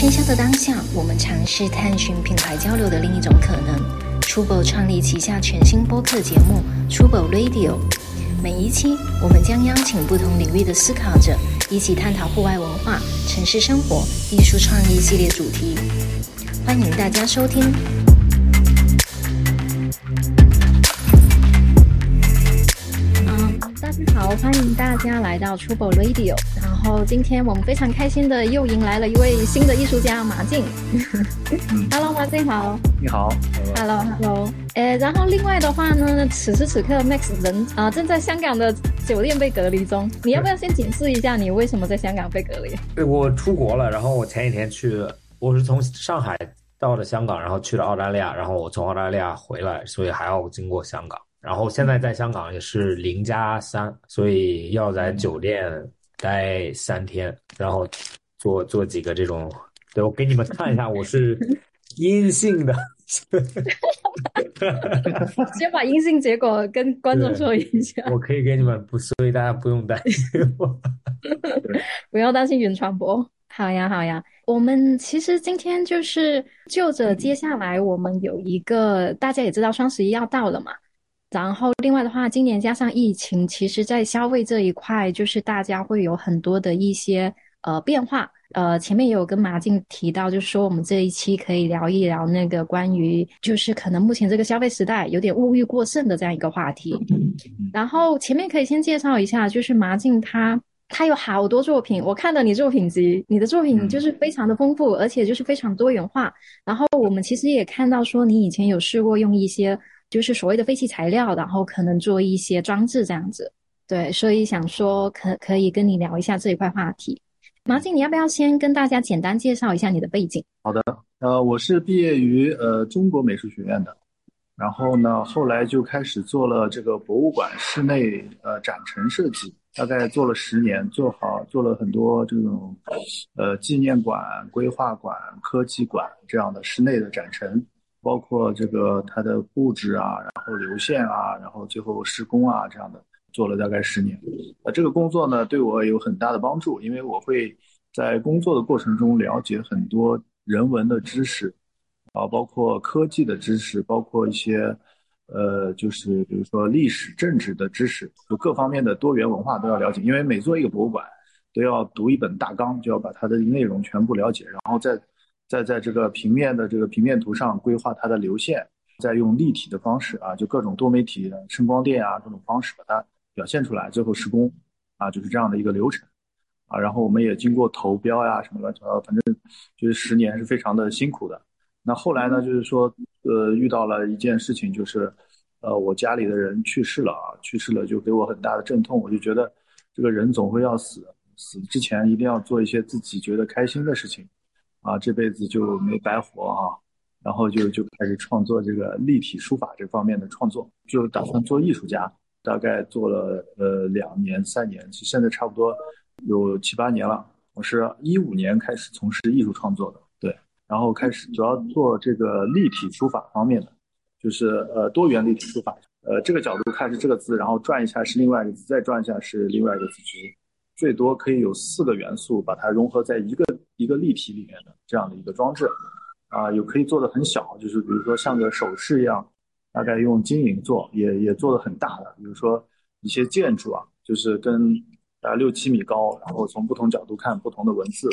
喧嚣的当下，我们尝试探寻品牌交流的另一种可能。Trubo 创立旗下全新播客节目 Trubo Radio，每一期我们将邀请不同领域的思考者，一起探讨户外文化、城市生活、艺术创意系列主题。欢迎大家收听。嗯，大家好，欢迎大家来到 Trubo Radio。然后今天我们非常开心的又迎来了一位新的艺术家马静。Hello，马静好。你好。Hello，Hello。呃，然后另外的话呢，此时此刻 Max 人啊正在香港的酒店被隔离中。你要不要先解释一下你为什么在香港被隔离？对，我出国了，然后我前几天去，我是从上海到了香港，然后去了澳大利亚，然后我从澳大利亚回来，所以还要经过香港。然后现在在香港也是零加三，所以要在酒店待三天，然后做做几个这种。对我给你们看一下，我是阴性的。先把阴性结果跟观众说一下。我可以给你们不，所以大家不用担心我。不要担心云传播。好呀，好呀。我们其实今天就是就着接下来我们有一个，大家也知道双十一要到了嘛。然后，另外的话，今年加上疫情，其实，在消费这一块，就是大家会有很多的一些呃变化。呃，前面也有跟马静提到，就是说我们这一期可以聊一聊那个关于，就是可能目前这个消费时代有点物欲过剩的这样一个话题。然后前面可以先介绍一下，就是马静他他有好多作品，我看到你作品集，你的作品就是非常的丰富，而且就是非常多元化。然后我们其实也看到说，你以前有试过用一些。就是所谓的废弃材料，然后可能做一些装置这样子，对，所以想说可可以跟你聊一下这一块话题。马静，你要不要先跟大家简单介绍一下你的背景？好的，呃，我是毕业于呃中国美术学院的，然后呢，后来就开始做了这个博物馆室内呃展陈设计，大概做了十年，做好做了很多这种呃纪念馆、规划馆、科技馆这样的室内的展陈。包括这个它的布置啊，然后流线啊，然后最后施工啊，这样的做了大概十年。呃，这个工作呢对我有很大的帮助，因为我会在工作的过程中了解很多人文的知识，啊，包括科技的知识，包括一些呃，就是比如说历史、政治的知识，就各方面的多元文化都要了解。因为每做一个博物馆，都要读一本大纲，就要把它的内容全部了解，然后再。再在这个平面的这个平面图上规划它的流线，再用立体的方式啊，就各种多媒体声光电啊这种方式把它表现出来，最后施工啊，就是这样的一个流程啊。然后我们也经过投标呀什么乱七八糟，反正就是十年是非常的辛苦的。那后来呢，就是说呃遇到了一件事情，就是呃我家里的人去世了啊，去世了就给我很大的阵痛，我就觉得这个人总会要死，死之前一定要做一些自己觉得开心的事情。啊，这辈子就没白活啊！然后就就开始创作这个立体书法这方面的创作，就打算做艺术家。大概做了呃两年三年，现在差不多有七八年了。我是一五年开始从事艺术创作的，对，然后开始主要做这个立体书法方面的，就是呃多元立体书法。呃，这个角度看是这个字，然后转一下是另外一个字，再转一下是另外一个字符。最多可以有四个元素，把它融合在一个一个立体里面的这样的一个装置，啊，有可以做的很小，就是比如说像个首饰一样，大概用金银做，也也做的很大的，比如说一些建筑啊，就是跟大概六七米高，然后从不同角度看不同的文字，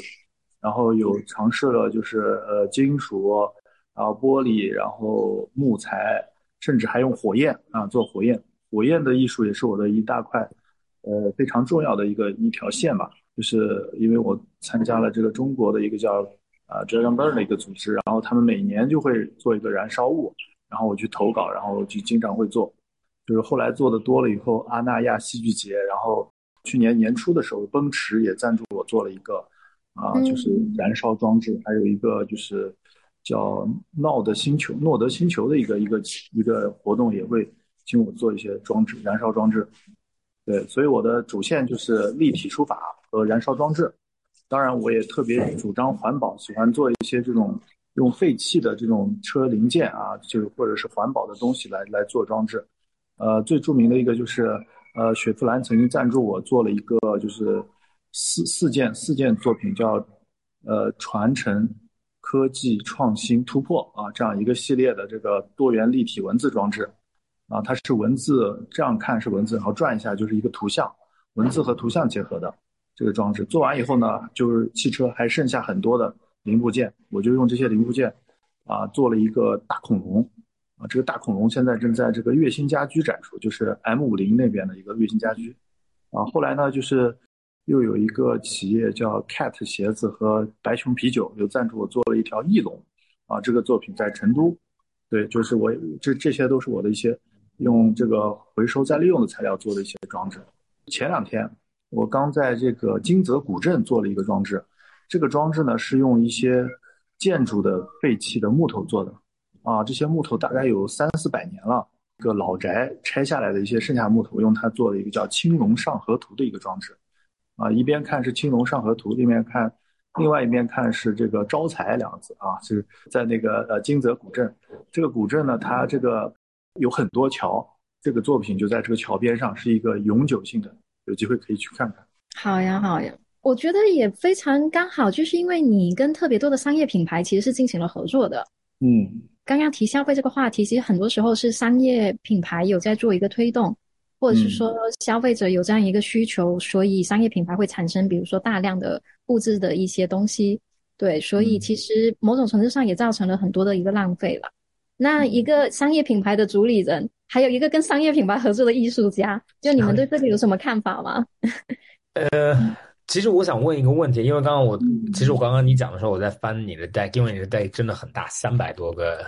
然后有尝试了就是呃金属，然后玻璃，然后木材，甚至还用火焰啊做火焰，火焰的艺术也是我的一大块。呃，非常重要的一个一条线吧，就是因为我参加了这个中国的一个叫啊 Dragon Burn 的一个组织，然后他们每年就会做一个燃烧物，然后我去投稿，然后就经常会做，就是后来做的多了以后，阿那亚戏剧节，然后去年年初的时候，奔驰也赞助我做了一个啊，就是。燃烧装置，还有一个就是叫诺德星球，诺德星球的一个一个一个活动也会请我做一些装置，燃烧装置。对，所以我的主线就是立体书法和燃烧装置。当然，我也特别主张环保，喜欢做一些这种用废弃的这种车零件啊，就是或者是环保的东西来来做装置。呃，最著名的一个就是，呃，雪佛兰曾经赞助我做了一个，就是四四件四件作品，叫呃传承、科技创新、突破啊这样一个系列的这个多元立体文字装置，啊，它是文字这样看是文字，然后转一下就是一个图像，文字和图像结合的这个装置。做完以后呢，就是汽车还剩下很多的零部件，我就用这些零部件啊做了一个大恐龙。啊，这个大恐龙现在正在这个月星家居展出，就是 M 五零那边的一个月星家居。啊，后来呢，就是又有一个企业叫 Cat 鞋子和白熊啤酒又赞助我做了一条翼龙。啊，这个作品在成都。对，就是我这这些都是我的一些用这个回收再利用的材料做的一些装置。前两天我刚在这个金泽古镇做了一个装置，这个装置呢是用一些建筑的废弃的木头做的。啊，这些木头大概有三四百年了，一个老宅拆下来的一些剩下木头，用它做了一个叫《青龙上河图》的一个装置。啊，一边看是《青龙上河图》，一边看，另外一边看是这个“招财”两个字啊，是在那个呃金泽古镇。这个古镇呢，它这个有很多桥，这个作品就在这个桥边上，是一个永久性的，有机会可以去看看。好呀，好呀，我觉得也非常刚好，就是因为你跟特别多的商业品牌其实是进行了合作的。嗯。刚刚提消费这个话题，其实很多时候是商业品牌有在做一个推动，或者是说消费者有这样一个需求，所以商业品牌会产生，比如说大量的布置的一些东西。对，所以其实某种程度上也造成了很多的一个浪费了。那一个商业品牌的主理人，还有一个跟商业品牌合作的艺术家，就你们对这个有什么看法吗？呃。其实我想问一个问题，因为刚刚我，其实我刚刚你讲的时候，我在翻你的 deck，因为你的 deck 真的很大，三百多个，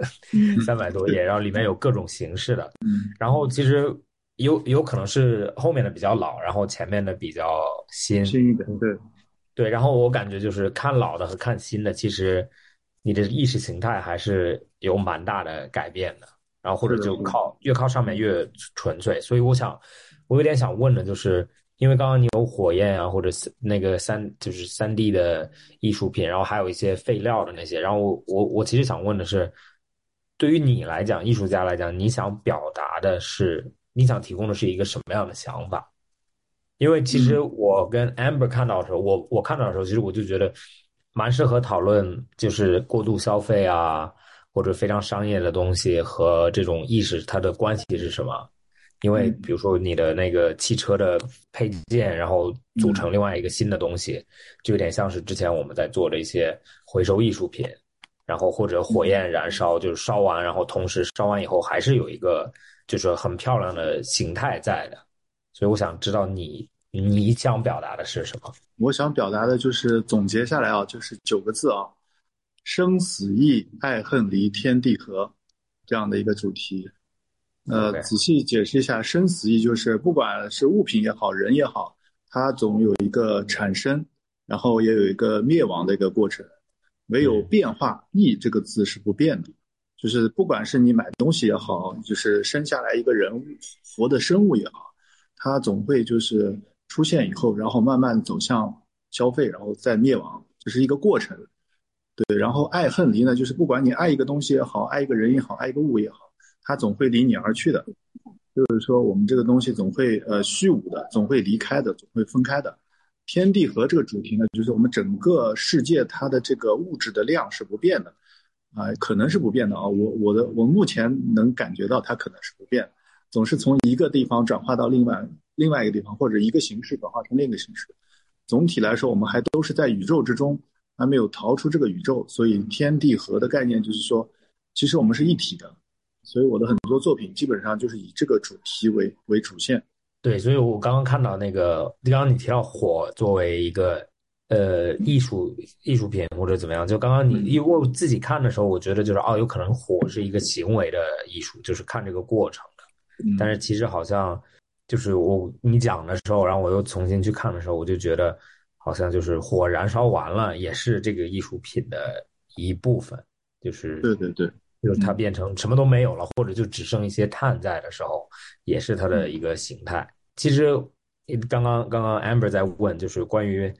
三百多页，然后里面有各种形式的，然后其实有有可能是后面的比较老，然后前面的比较新，新一点，对，对，然后我感觉就是看老的和看新的，其实你的意识形态还是有蛮大的改变的，然后或者就靠越靠上面越纯粹，所以我想，我有点想问的就是。因为刚刚你有火焰啊，或者那个三就是三 D 的艺术品，然后还有一些废料的那些，然后我我我其实想问的是，对于你来讲，艺术家来讲，你想表达的是，你想提供的是一个什么样的想法？因为其实我跟 Amber 看到的时候，我我看到的时候，其实我就觉得蛮适合讨论，就是过度消费啊，或者非常商业的东西和这种意识它的关系是什么？因为比如说你的那个汽车的配件，然后组成另外一个新的东西，就有点像是之前我们在做的一些回收艺术品，然后或者火焰燃烧，就是烧完，然后同时烧完以后还是有一个就是很漂亮的形态在的。所以我想知道你你想表达的是什么？我想表达的就是总结下来啊，就是九个字啊：生死易，爱恨离，天地合，这样的一个主题。呃，仔细解释一下，生死意就是不管是物品也好，人也好，它总有一个产生，然后也有一个灭亡的一个过程。唯有变化，意这个字是不变的，就是不管是你买东西也好，就是生下来一个人物，活的生物也好，它总会就是出现以后，然后慢慢走向消费，然后再灭亡，这是一个过程。对，然后爱恨离呢，就是不管你爱一个东西也好，爱一个人也好，爱一个物也好。它总会离你而去的，就是说我们这个东西总会呃虚无的，总会离开的，总会分开的。天地合这个主题呢，就是我们整个世界它的这个物质的量是不变的，啊，可能是不变的啊。我我的我目前能感觉到它可能是不变，总是从一个地方转化到另外另外一个地方，或者一个形式转化成另一个形式。总体来说，我们还都是在宇宙之中，还没有逃出这个宇宙。所以天地合的概念就是说，其实我们是一体的。所以我的很多作品基本上就是以这个主题为为主线。对，所以我刚刚看到那个，刚刚你提到火作为一个呃艺术艺术品或者怎么样，就刚刚你因为我自己看的时候，我觉得就是哦，有可能火是一个行为的艺术，就是看这个过程的。但是其实好像就是我你讲的时候，然后我又重新去看的时候，我就觉得好像就是火燃烧完了，也是这个艺术品的一部分。就是对对对。就是它变成什么都没有了，或者就只剩一些碳在的时候，也是它的一个形态。其实，刚刚刚刚 Amber 在问，就是关于，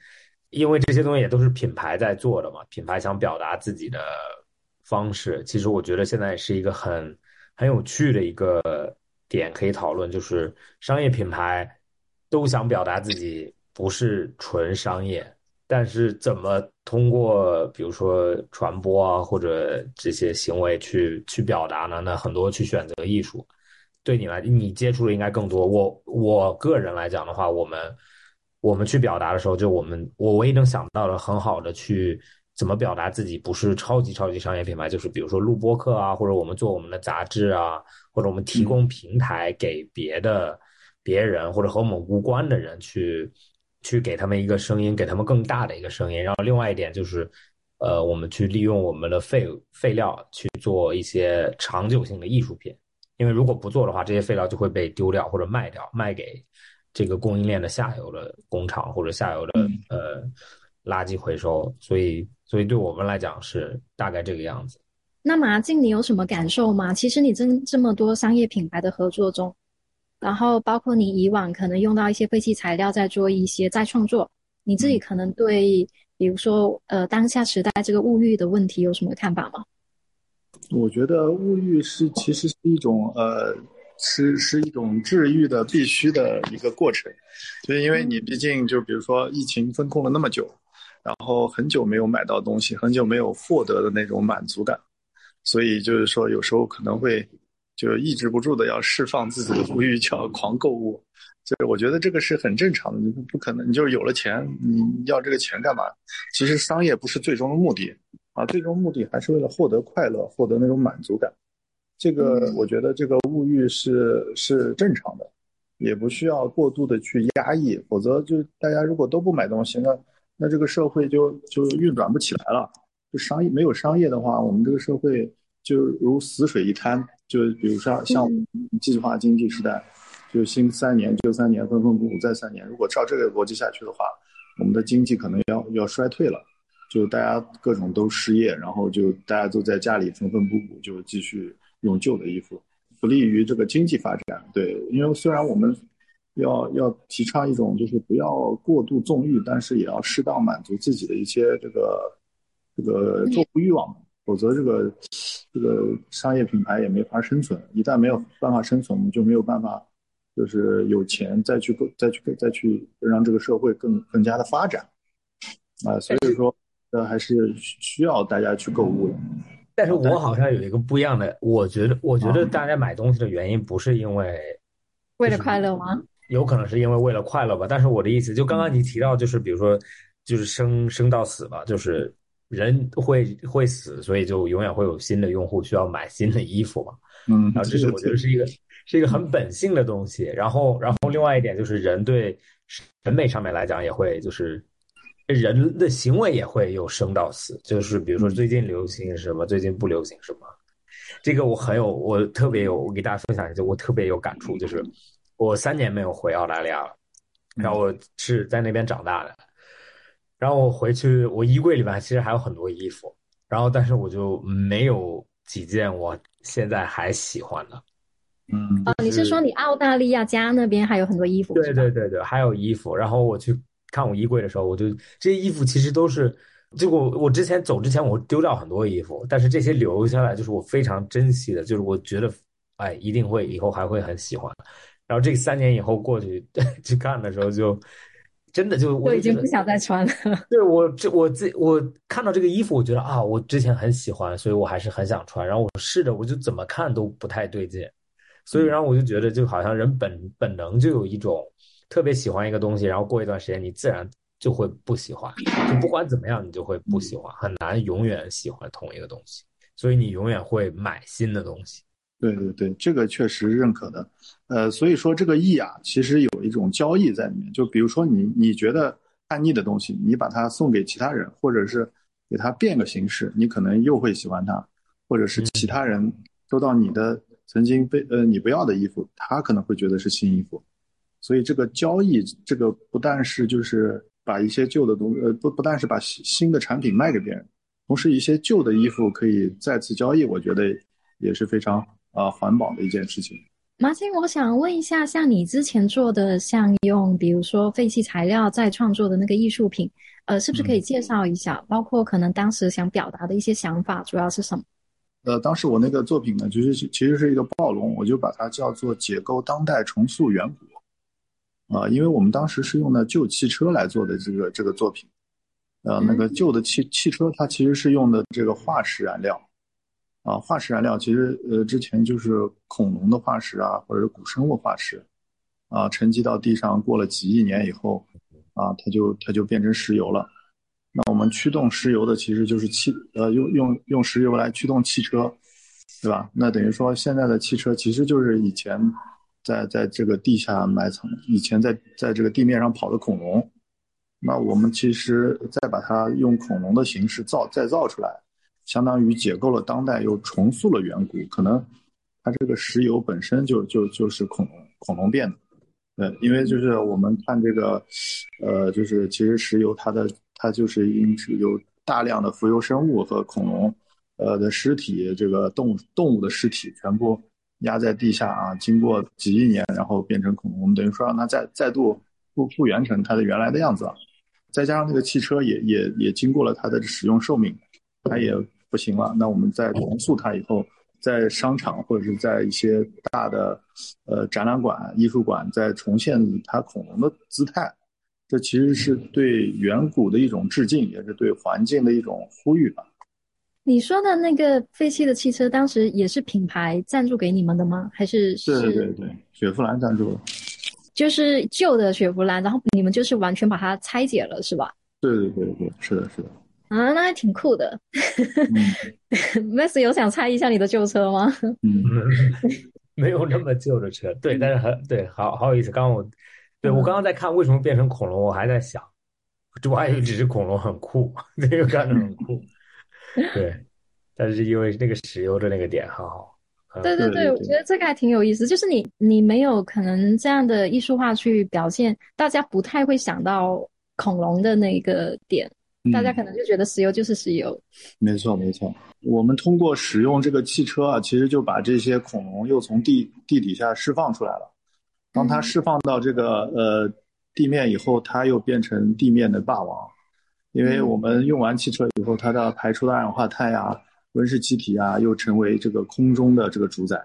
因为这些东西也都是品牌在做的嘛，品牌想表达自己的方式。其实我觉得现在是一个很很有趣的一个点可以讨论，就是商业品牌都想表达自己不是纯商业，但是怎么通过比如说传播啊或者这些行为去去表达呢？那很多去选择艺术，对你来你接触的应该更多。我我个人来讲的话，我们我们去表达的时候，就我们我唯一能想到的很好的去怎么表达自己，不是超级超级商业品牌，就是比如说录播客啊，或者我们做我们的杂志啊，或者我们提供平台给别的别人或者和我们无关的人去。去给他们一个声音，给他们更大的一个声音。然后另外一点就是，呃，我们去利用我们的废废料去做一些长久性的艺术品。因为如果不做的话，这些废料就会被丢掉或者卖掉，卖给这个供应链的下游的工厂或者下游的呃垃圾回收。所以，所以对我们来讲是大概这个样子。那马静，你有什么感受吗？其实你真这么多商业品牌的合作中。然后包括你以往可能用到一些废弃材料在做一些再创作，你自己可能对，比如说呃当下时代这个物欲的问题有什么看法吗？我觉得物欲是其实是一种呃是是一种治愈的必须的一个过程，就因为你毕竟就比如说疫情封控了那么久，然后很久没有买到东西，很久没有获得的那种满足感，所以就是说有时候可能会。就抑制不住的要释放自己的物欲，就要狂购物，就是我觉得这个是很正常的，你不可能，你就是有了钱，你要这个钱干嘛？其实商业不是最终的目的啊，最终目的还是为了获得快乐，获得那种满足感。这个我觉得这个物欲是是正常的，也不需要过度的去压抑，否则就大家如果都不买东西，那那这个社会就就运转不起来了。就商业没有商业的话，我们这个社会就如死水一滩。就比如说像计划经济时代，就新三年、旧三年、分分补补再三年。如果照这个逻辑下去的话，我们的经济可能要要衰退了。就大家各种都失业，然后就大家都在家里缝缝补补，就继续用旧的衣服，不利于这个经济发展。对，因为虽然我们要要提倡一种就是不要过度纵欲，但是也要适当满足自己的一些这个这个购物欲望。否则，这个这个商业品牌也没法生存。一旦没有办法生存，我们就没有办法，就是有钱再去购、再去再去让这个社会更更加的发展啊。所以说，呃，还是需要大家去购物的。但是我好像有一个不一样的，我觉得，我觉得大家买东西的原因不是因为为了快乐吗？有可能是因为为了快乐吧。但是我的意思，就刚刚你提到，就是比如说，就是生生到死吧，就是。人会会死，所以就永远会有新的用户需要买新的衣服嘛。嗯，然后这是我觉得是一个是一个很本性的东西。然后，然后另外一点就是人对审美上面来讲也会就是人的行为也会有生到死，就是比如说最近流行什么，最近不流行什么。这个我很有，我特别有，我给大家分享一下，我特别有感触，就是我三年没有回澳大利亚了，然后我是在那边长大的。然后我回去，我衣柜里面其实还有很多衣服，然后但是我就没有几件我现在还喜欢的。嗯，啊，你是说你澳大利亚家那边还有很多衣服？对对对对，还有衣服。然后我去看我衣柜的时候，我就这些衣服其实都是，就我我之前走之前我丢掉很多衣服，但是这些留下来就是我非常珍惜的，就是我觉得哎一定会以后还会很喜欢。然后这三年以后过去去看的时候就。真的就我已经不想再穿了。对我这我自我看到这个衣服，我觉得啊，我之前很喜欢，所以我还是很想穿。然后我试着，我就怎么看都不太对劲，所以然后我就觉得，就好像人本本能就有一种特别喜欢一个东西，然后过一段时间你自然就会不喜欢，就不管怎么样你就会不喜欢，很难永远喜欢同一个东西，所以你永远会买新的东西。对对对，这个确实认可的，呃，所以说这个易啊，其实有一种交易在里面。就比如说你你觉得叛逆的东西，你把它送给其他人，或者是给他变个形式，你可能又会喜欢它，或者是其他人收到你的曾经被呃你不要的衣服，他可能会觉得是新衣服。所以这个交易，这个不但是就是把一些旧的东呃不不但是把新新的产品卖给别人，同时一些旧的衣服可以再次交易，我觉得也是非常。啊，环保的一件事情。马青，我想问一下，像你之前做的，像用比如说废弃材料再创作的那个艺术品，呃，是不是可以介绍一下？包括可能当时想表达的一些想法，主要是什么？呃，当时我那个作品呢，就是其实是一个暴龙，我就把它叫做解构当代，重塑远古。啊，因为我们当时是用的旧汽车来做的这个这个作品，呃，那个旧的汽汽车它其实是用的这个化石燃料，啊，化石燃料其实呃之前就是恐龙的化石啊，或者是古生物化石，啊，沉积到地上过了几亿年以后，啊，它就它就变成石油了。那我们驱动石油的其实就是汽，呃，用用用石油来驱动汽车，对吧？那等于说现在的汽车其实就是以前在在这个地下埋藏，以前在在这个地面上跑的恐龙。那我们其实再把它用恐龙的形式造再造出来，相当于解构了当代，又重塑了远古。可能它这个石油本身就就就是恐龙恐龙变的，对，因为就是我们看这个，呃，就是其实石油它的它就是因有大量的浮游生物和恐龙，呃的尸体，这个动动物的尸体全部压在地下啊，经过几亿年，然后变成恐龙，我们等于说让它再再度复复原成它的原来的样子了。再加上那个汽车也也也经过了它的使用寿命，它也不行了。那我们再重塑它以后，在商场或者是在一些大的呃展览馆、艺术馆再重现它恐龙的姿态，这其实是对远古的一种致敬，也是对环境的一种呼吁吧。你说的那个废弃的汽车，当时也是品牌赞助给你们的吗？还是？对对对，雪佛兰赞助的。就是旧的雪佛兰，然后你们就是完全把它拆解了，是吧？对对对对，是的，是的。啊，那还挺酷的。Max 有想猜一下你的旧车吗？嗯，没有那么旧的车，对，但是很对，好好有意思。刚刚我，对我刚刚在看为什么变成恐龙，我还在想，我还以为只是恐龙很酷，那个看着很酷。对，但是因为那个石油的那个点很好。对对对，我觉得这个还挺有意思。就是你你没有可能这样的艺术化去表现，大家不太会想到恐龙的那个点，大家可能就觉得石油就是石油。没错没错，我们通过使用这个汽车啊，其实就把这些恐龙又从地地底下释放出来了。当它释放到这个呃地面以后，它又变成地面的霸王，因为我们用完汽车以后，它的排出的二氧化碳呀。温室气体啊，又成为这个空中的这个主宰，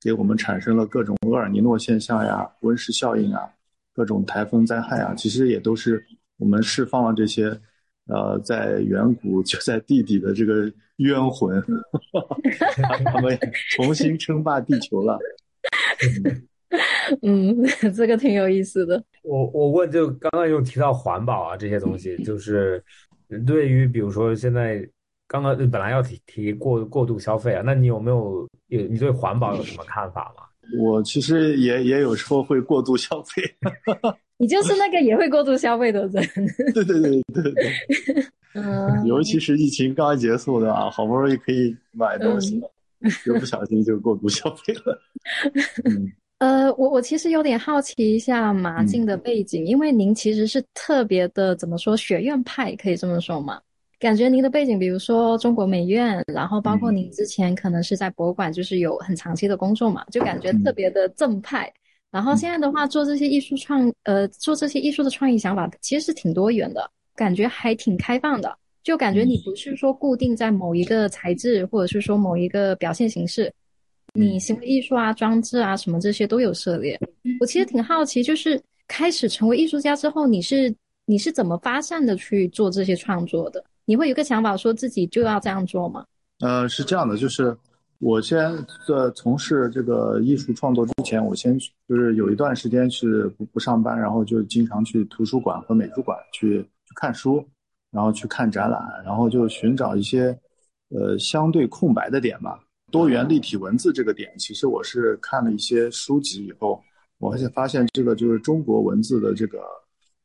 给我们产生了各种厄尔尼诺现象呀、温室效应啊、各种台风灾害啊，其实也都是我们释放了这些，呃，在远古就在地底的这个冤魂，他们重新称霸地球了。嗯，这个挺有意思的。我我问，就刚刚又提到环保啊这些东西，就是对于比如说现在。刚刚本来要提提过过度消费啊，那你有没有有你对环保有什么看法吗？我其实也也有时候会过度消费，你就是那个也会过度消费的人。对对对对对，嗯，尤其是疫情刚结束的啊，好不容易可以买东西了，又不小心就过度消费了。呃，我我其实有点好奇一下马静的背景，因为您其实是特别的怎么说学院派，可以这么说吗？感觉您的背景，比如说中国美院，然后包括您之前可能是在博物馆，就是有很长期的工作嘛，就感觉特别的正派。然后现在的话，做这些艺术创，呃，做这些艺术的创意想法，其实是挺多元的，感觉还挺开放的。就感觉你不是说固定在某一个材质，或者是说某一个表现形式，你行为艺术啊、装置啊什么这些都有涉猎。我其实挺好奇，就是开始成为艺术家之后，你是你是怎么发散的去做这些创作的？你会有个想法，说自己就要这样做吗？呃，是这样的，就是我先在从事这个艺术创作之前，我先就是有一段时间是不不上班，然后就经常去图书馆和美术馆去去看书，然后去看展览，然后就寻找一些呃相对空白的点吧。多元立体文字这个点，其实我是看了一些书籍以后，我而且发现这个就是中国文字的这个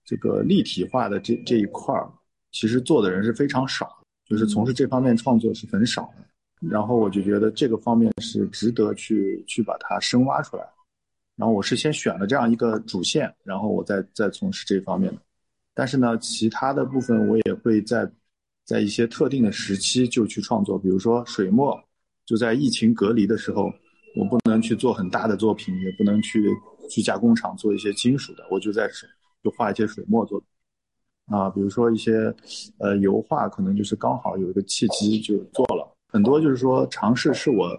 这个立体化的这这一块儿。其实做的人是非常少，就是从事这方面创作是很少的。然后我就觉得这个方面是值得去去把它深挖出来。然后我是先选了这样一个主线，然后我再再从事这方面的。但是呢，其他的部分我也会在在一些特定的时期就去创作，比如说水墨，就在疫情隔离的时候，我不能去做很大的作品，也不能去去加工厂做一些金属的，我就在就画一些水墨作品。啊，比如说一些，呃，油画可能就是刚好有一个契机就做了很多，就是说尝试是我，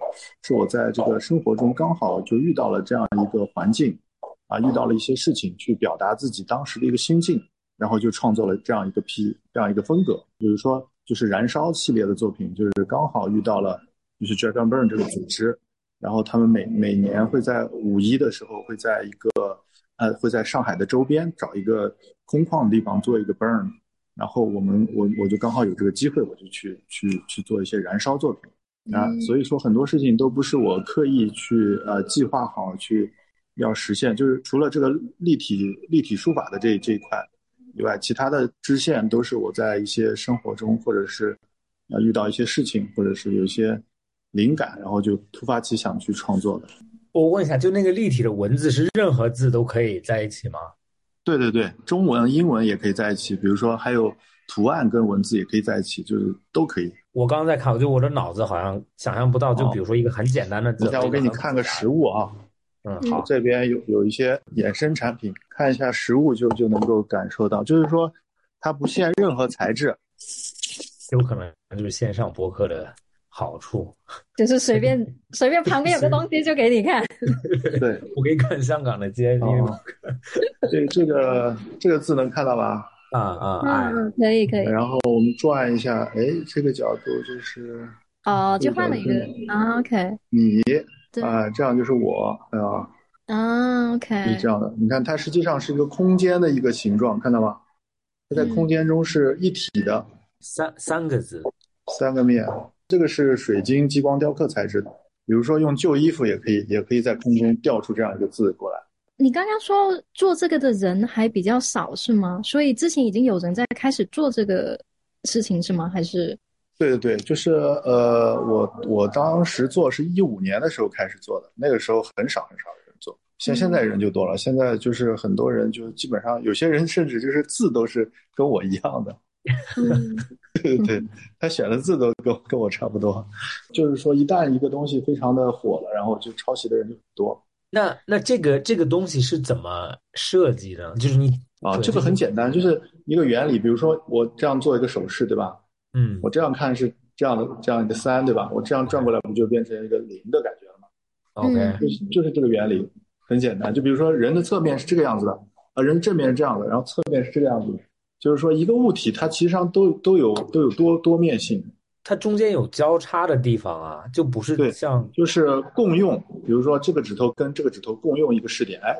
是我在这个生活中刚好就遇到了这样一个环境，啊，遇到了一些事情去表达自己当时的一个心境，然后就创作了这样一个批这样一个风格，比如说就是燃烧系列的作品，就是刚好遇到了就是 Dragon Burn 这个组织，然后他们每每年会在五一的时候会在一个呃会在上海的周边找一个空旷的地方做一个 burn，然后我们我我就刚好有这个机会，我就去去去做一些燃烧作品。啊，所以说很多事情都不是我刻意去呃计划好去要实现，就是除了这个立体立体书法的这这一块以外，其他的支线都是我在一些生活中或者是呃遇到一些事情，或者是有一些灵感，然后就突发奇想去创作的。我问一下，就那个立体的文字是任何字都可以在一起吗？对对对，中文、英文也可以在一起，比如说还有图案跟文字也可以在一起，就是都可以。我刚刚在看，我就我的脑子好像想象不到，就比如说一个很简单的字。等下我给你看个实物啊。嗯，好，这边有有一些衍生产品，看一下实物就就能够感受到，就是说它不限任何材质，有可能就是线上博客的好处，就是随便 随便旁边有个东西就给你看。对，我给你看香港的街，对这个这个字能看到吧？啊啊，嗯，可以可以。然后我们转一下，哎，这个角度就是哦，就换了一个啊，OK。你啊，这样就是我，哎呀，啊，OK。是这样的，你看它实际上是一个空间的一个形状，看到吗？它在空间中是一体的，三三个字，三个面。这个是水晶激光雕刻材质的，比如说用旧衣服也可以，也可以在空中吊出这样一个字过来。你刚刚说做这个的人还比较少是吗？所以之前已经有人在开始做这个事情是吗？还是？对对对，就是呃，我我当时做是一五年的时候开始做的，那个时候很少很少的人做，像现在人就多了。现在就是很多人就基本上有些人甚至就是字都是跟我一样的，对对对，他选的字都跟跟我差不多。就是说，一旦一个东西非常的火了，然后就抄袭的人就很多。那那这个这个东西是怎么设计的？就是你啊，这个很简单，就是一个原理。比如说我这样做一个手势，对吧？嗯，我这样看是这样的，这样一个三，对吧？我这样转过来，不就变成一个零的感觉了吗？OK，就是就是这个原理，很简单。就比如说人的侧面是这个样子的，啊，人正面是这样的，然后侧面是这个样子。就是说一个物体它其实上都都有都有多多面性。它中间有交叉的地方啊，就不是像就是共用，比如说这个指头跟这个指头共用一个视点，哎，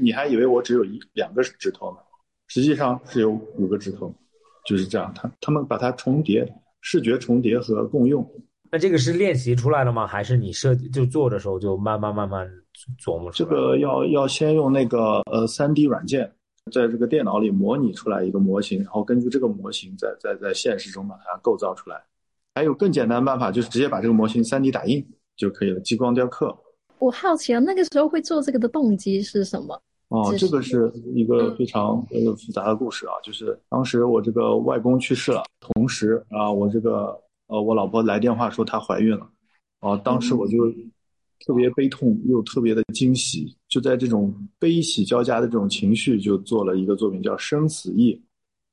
你还以为我只有一两个指头呢，实际上是有五个指头，就是这样，他他们把它重叠，视觉重叠和共用。那这个是练习出来的吗？还是你设计就做的时候就慢慢慢慢琢磨出来？这个要要先用那个呃三 D 软件，在这个电脑里模拟出来一个模型，然后根据这个模型在在在现实中把它构造出来。还有更简单的办法，就是直接把这个模型 3D 打印就可以了，激光雕刻。我好奇啊，那个时候会做这个的动机是什么？哦，这个是一个非常呃复杂的故事啊，就是当时我这个外公去世了，同时啊，我这个呃我老婆来电话说她怀孕了，啊，当时我就特别悲痛又特别的惊喜，就在这种悲喜交加的这种情绪，就做了一个作品叫《生死意》，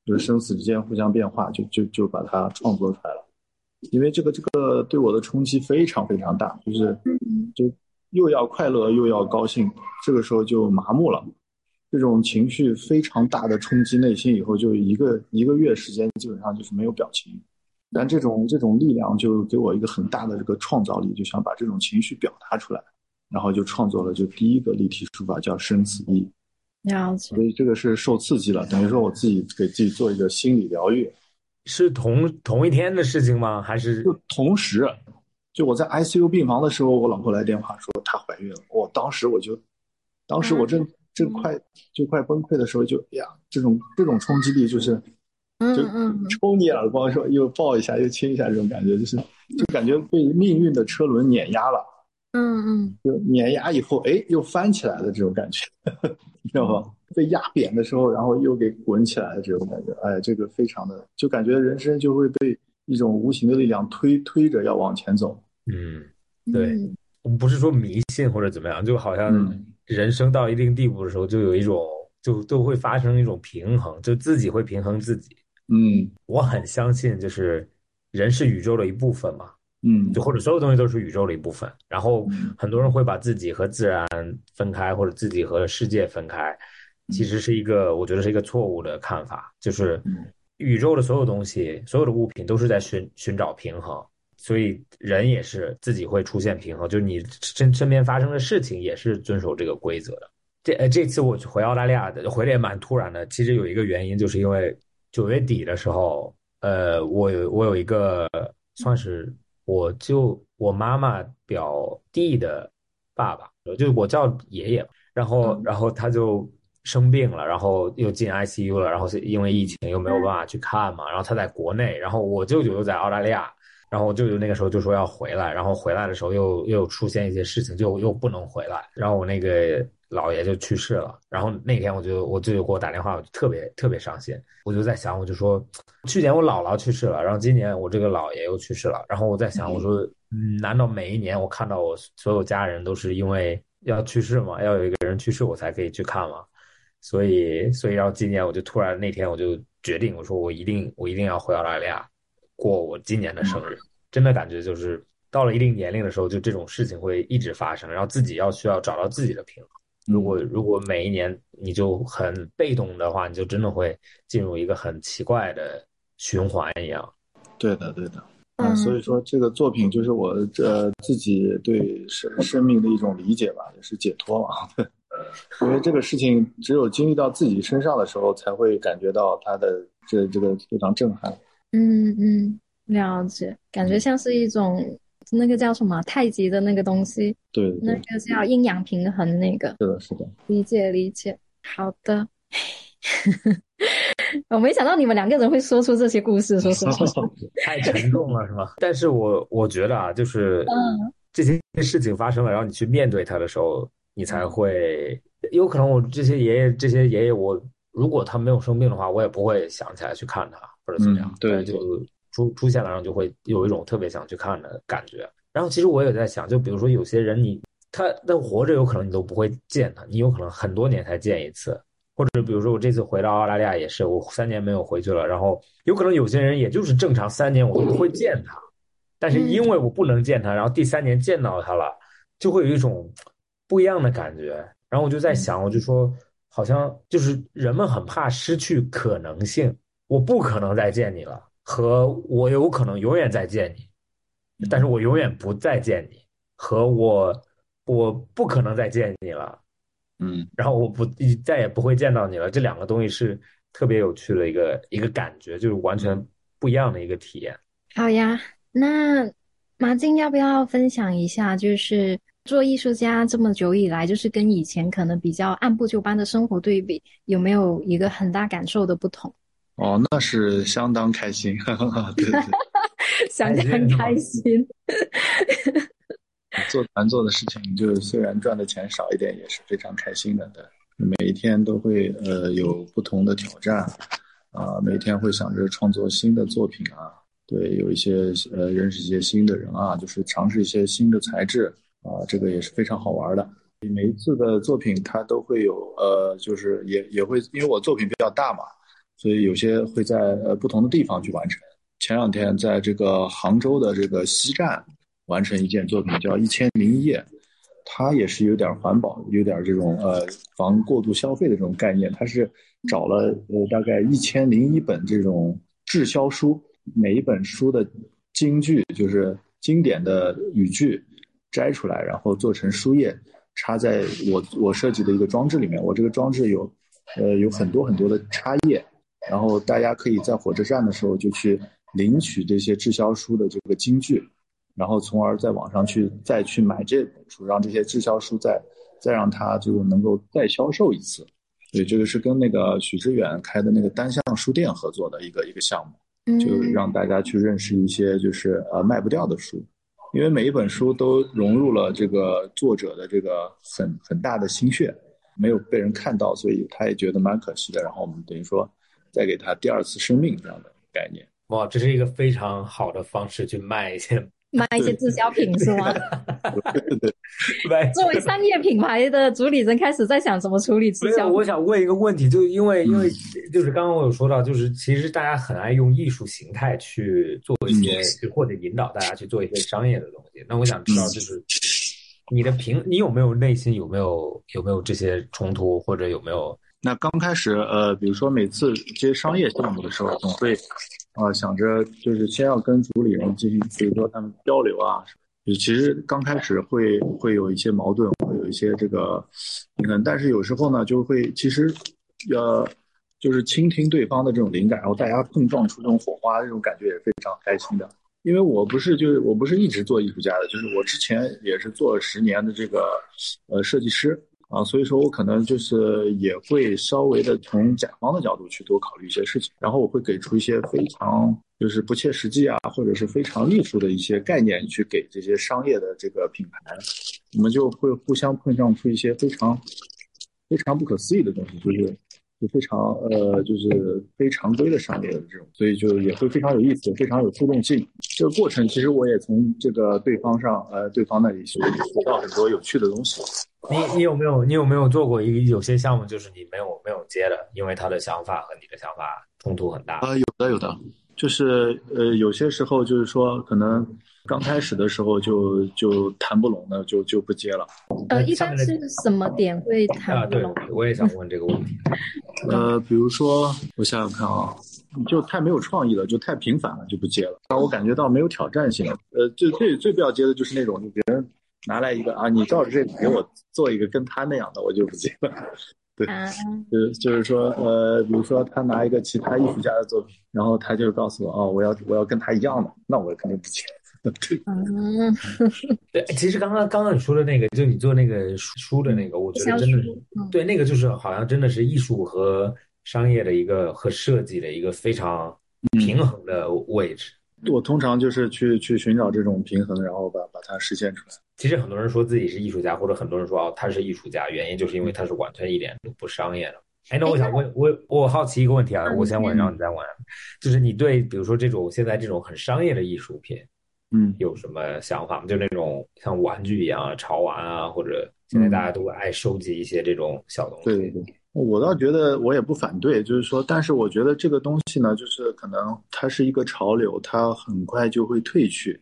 就是生死之间互相变化，就就就把它创作出来了。因为这个这个对我的冲击非常非常大，就是就又要快乐又要高兴，这个时候就麻木了，这种情绪非常大的冲击内心以后，就一个一个月时间基本上就是没有表情，但这种这种力量就给我一个很大的这个创造力，就想把这种情绪表达出来，然后就创作了就第一个立体书法叫生死意，了解，所以这个是受刺激了，等于说我自己给自己做一个心理疗愈。是同同一天的事情吗？还是就同时？就我在 ICU 病房的时候，我老婆来电话说她怀孕了。我当时我就，当时我正正快就快崩溃的时候，就呀，这种这种冲击力就是，就抽你耳光，说又抱一下又亲一下，这种感觉就是，就感觉被命运的车轮碾压了。嗯嗯，就碾压以后，哎，又翻起来的这种感觉，你知道吗？被压扁的时候，然后又给滚起来的这种感觉，哎，这个非常的，就感觉人生就会被一种无形的力量推推着要往前走。嗯，对，我们不是说迷信或者怎么样，就好像人生到一定地步的时候，就有一种就都会发生一种平衡，就自己会平衡自己。嗯，我很相信，就是人是宇宙的一部分嘛。嗯，就或者所有东西都是宇宙的一部分，然后很多人会把自己和自然分开，或者自己和世界分开，其实是一个我觉得是一个错误的看法，就是嗯。宇宙的所有东西、所有的物品都是在寻寻找平衡，所以人也是自己会出现平衡，就是你身身边发生的事情也是遵守这个规则的。这呃这次我回澳大利亚的回来也蛮突然的，其实有一个原因，就是因为九月底的时候，呃，我有我有一个算是我就我妈妈表弟的爸爸，就是我叫爷爷，然后嗯。然后他就生病了，然后又进 ICU 了，然后是因为疫情又没有办法去看嘛，然后他在国内，然后我舅舅又在澳大利亚，然后我舅舅那个时候就说要回来，然后回来的时候又又出现一些事情，就又不能回来，然后我那个姥爷就去世了，然后那天我就我舅舅给我打电话，我就特别特别伤心，我就在想，我就说，去年我姥姥去世了，然后今年我这个姥爷又去世了，然后我在想，我说，难道每一年我看到我所有家人都是因为要去世吗？要有一个人去世我才可以去看吗？所以，所以，然后今年我就突然那天我就决定，我说我一定我一定要回澳大利亚过我今年的生日。真的感觉就是到了一定年龄的时候，就这种事情会一直发生，然后自己要需要找到自己的平衡。如果如果每一年你就很被动的话，你就真的会进入一个很奇怪的循环一样。对的，对的。嗯所以说这个作品就是我呃自己对生生命的一种理解吧，也是解脱嘛。对，因为这个事情只有经历到自己身上的时候，才会感觉到它的这这个非常震撼。嗯嗯，了解，感觉像是一种那个叫什么太极的那个东西，对那对，个叫阴阳平衡那个，是的，是的。理解理解。好的，我没想到你们两个人会说出这些故事，说实话。太沉重了，是吗？但是我我觉得啊，就是嗯这些事情发生了，然后你去面对它的时候，你才会有可能我这些爷爷这些爷爷，我如果他没有生病的话，我也不会想起来去看他或者怎么样嗯，对就出出现了，然后就会有一种特别想去看的感觉。然后其实我也在想，就比如说有些人你他他活着，有可能你都不会见他，你有可能很多年才见一次。或者比如说我这次回到澳大利亚也是，我三年没有回去了，然后有可能有些人也就是正常三年我都不会见他，但是因为我不能见他，然后第三年见到他了，就会有一种不一样的感觉。然后我就在想，我就说，好像就是人们很怕失去可能性，我不可能再见你了，和我有可能永远再见你，但是我永远不再见你，和我我不可能再见你了。嗯然后我不再也不会见到你了。这两个东西是特别有趣的一个一个感觉，就是完全不一样的一个体验。好呀，那马静要不要分享一下，就是做艺术家这么久以来，就是跟以前可能比较按部就班的生活对比，有没有一个很大感受的不同？哦，那是相当开心，哈哈对对。想得很开心。做团做的事情，就虽然赚的钱少一点，也是非常开心的。对，每一天都会呃有不同的挑战，啊、每天会想着创作新的作品啊，对，有一些呃认识一些新的人啊，就是尝试一些新的材质啊、这个也是非常好玩的。每一次的作品它都会有呃，就是也也会，因为我作品比较大嘛，所以有些会在呃不同的地方去完成。前两天在这个杭州的这个西站。完成一件作品叫《一千零一夜》，它也是有点环保，有点这种呃防过度消费的这种概念。它是找了呃大概一千零一本这种滞销书，每一本书的金句就是经典的语句摘出来，然后做成书页，插在我我设计的一个装置里面。我这个装置有呃有很多很多的插页，然后大家可以在火车站的时候就去领取这些滞销书的这个金句。然后从而在网上去再去买这本书，让这些滞销书再再让它就能够再销售一次。对这个是跟那个许知远开的那个单向书店合作的一个一个项目，就让大家去认识一些就是呃卖不掉的书，因为每一本书都融入了这个作者的这个很很大的心血，没有被人看到，所以他也觉得蛮可惜的。然后我们等于说再给他第二次生命这样的概念。哇，这是一个非常好的方式去卖一些卖一些滞销品是吗？卖作为商业品牌的主理人，开始在想怎么处理滞销品。我想问一个问题，就因为因为就是刚刚我有说到，就是其实大家很爱用艺术形态去做一些，就或者引导大家去做一些商业的东西。那我想知道，就是你的平，你有没有内心有没有有没有这些冲突，或者有没有那刚开始，呃，比如说每次接商业项目的时候，总会，呃，想着就是先要跟主理人进行，比如说他们交流啊，就其实刚开始会会有一些矛盾，会有一些这个平衡，但是有时候呢，就会其实，呃，就是倾听对方的这种灵感，然后大家碰撞出这种火花，这种感觉也非常开心的。因为我不是就是我不是一直做艺术家的，就是我之前也是做了十年的这个呃设计师啊，所以说我可能就是也会稍微的从甲方的角度去多考虑一些事情，然后我会给出一些非常就是不切实际啊，或者是非常艺术的一些概念去给这些商业的这个品牌，我们就会互相碰撞出一些非常非常不可思议的东西，就是。就非常呃，就是非常规的商业的这种，所以就也会非常有意思，非常有互动性。这个过程其实我也从这个对方上，呃，对方那里学学到很多有趣的东西。你你有没有你有没有做过一个有些项目，就是你没有没有接的，因为他的想法和你的想法冲突很大？啊，有的有的，就是呃，有些时候就是说可能。刚开始的时候就就谈不拢呢，就就不接了。呃，一般是什么点会谈不拢？对，我也想问这个问题。呃，比如说，我想想看啊，就太没有创意了，就太平凡了，就不接了。让我感觉到没有挑战性。呃，最最最不要接的就是那种，就别人拿来一个啊，你照着这个给我做一个跟他那样的，我就不接了。对，就是就是说，呃，比如说他拿一个其他艺术家的作品，然后他就告诉我，哦，我要我要跟他一样的，那我肯定不接。对，嗯，对，其实刚刚刚刚你说的那个，就你做那个书的那个，我觉得真的是，对，那个就是好像真的是艺术和商业的一个和设计的一个非常平衡的位置。我通常就是去去寻找这种平衡，然后把把它实现出来。其实很多人说自己是艺术家，或者很多人说哦他是艺术家，原因就是因为他是完全一点都不商业的。哎，那我想问，我我好奇一个问题啊，我先问，然后你再问，就是你对比如说这种现在这种很商业的艺术品。嗯，有什么想法吗？就那种像玩具一样潮玩啊，或者现在大家都爱收集一些这种小东西。对对对，我倒觉得我也不反对，就是说，但是我觉得这个东西呢，就是可能它是一个潮流，它很快就会退去。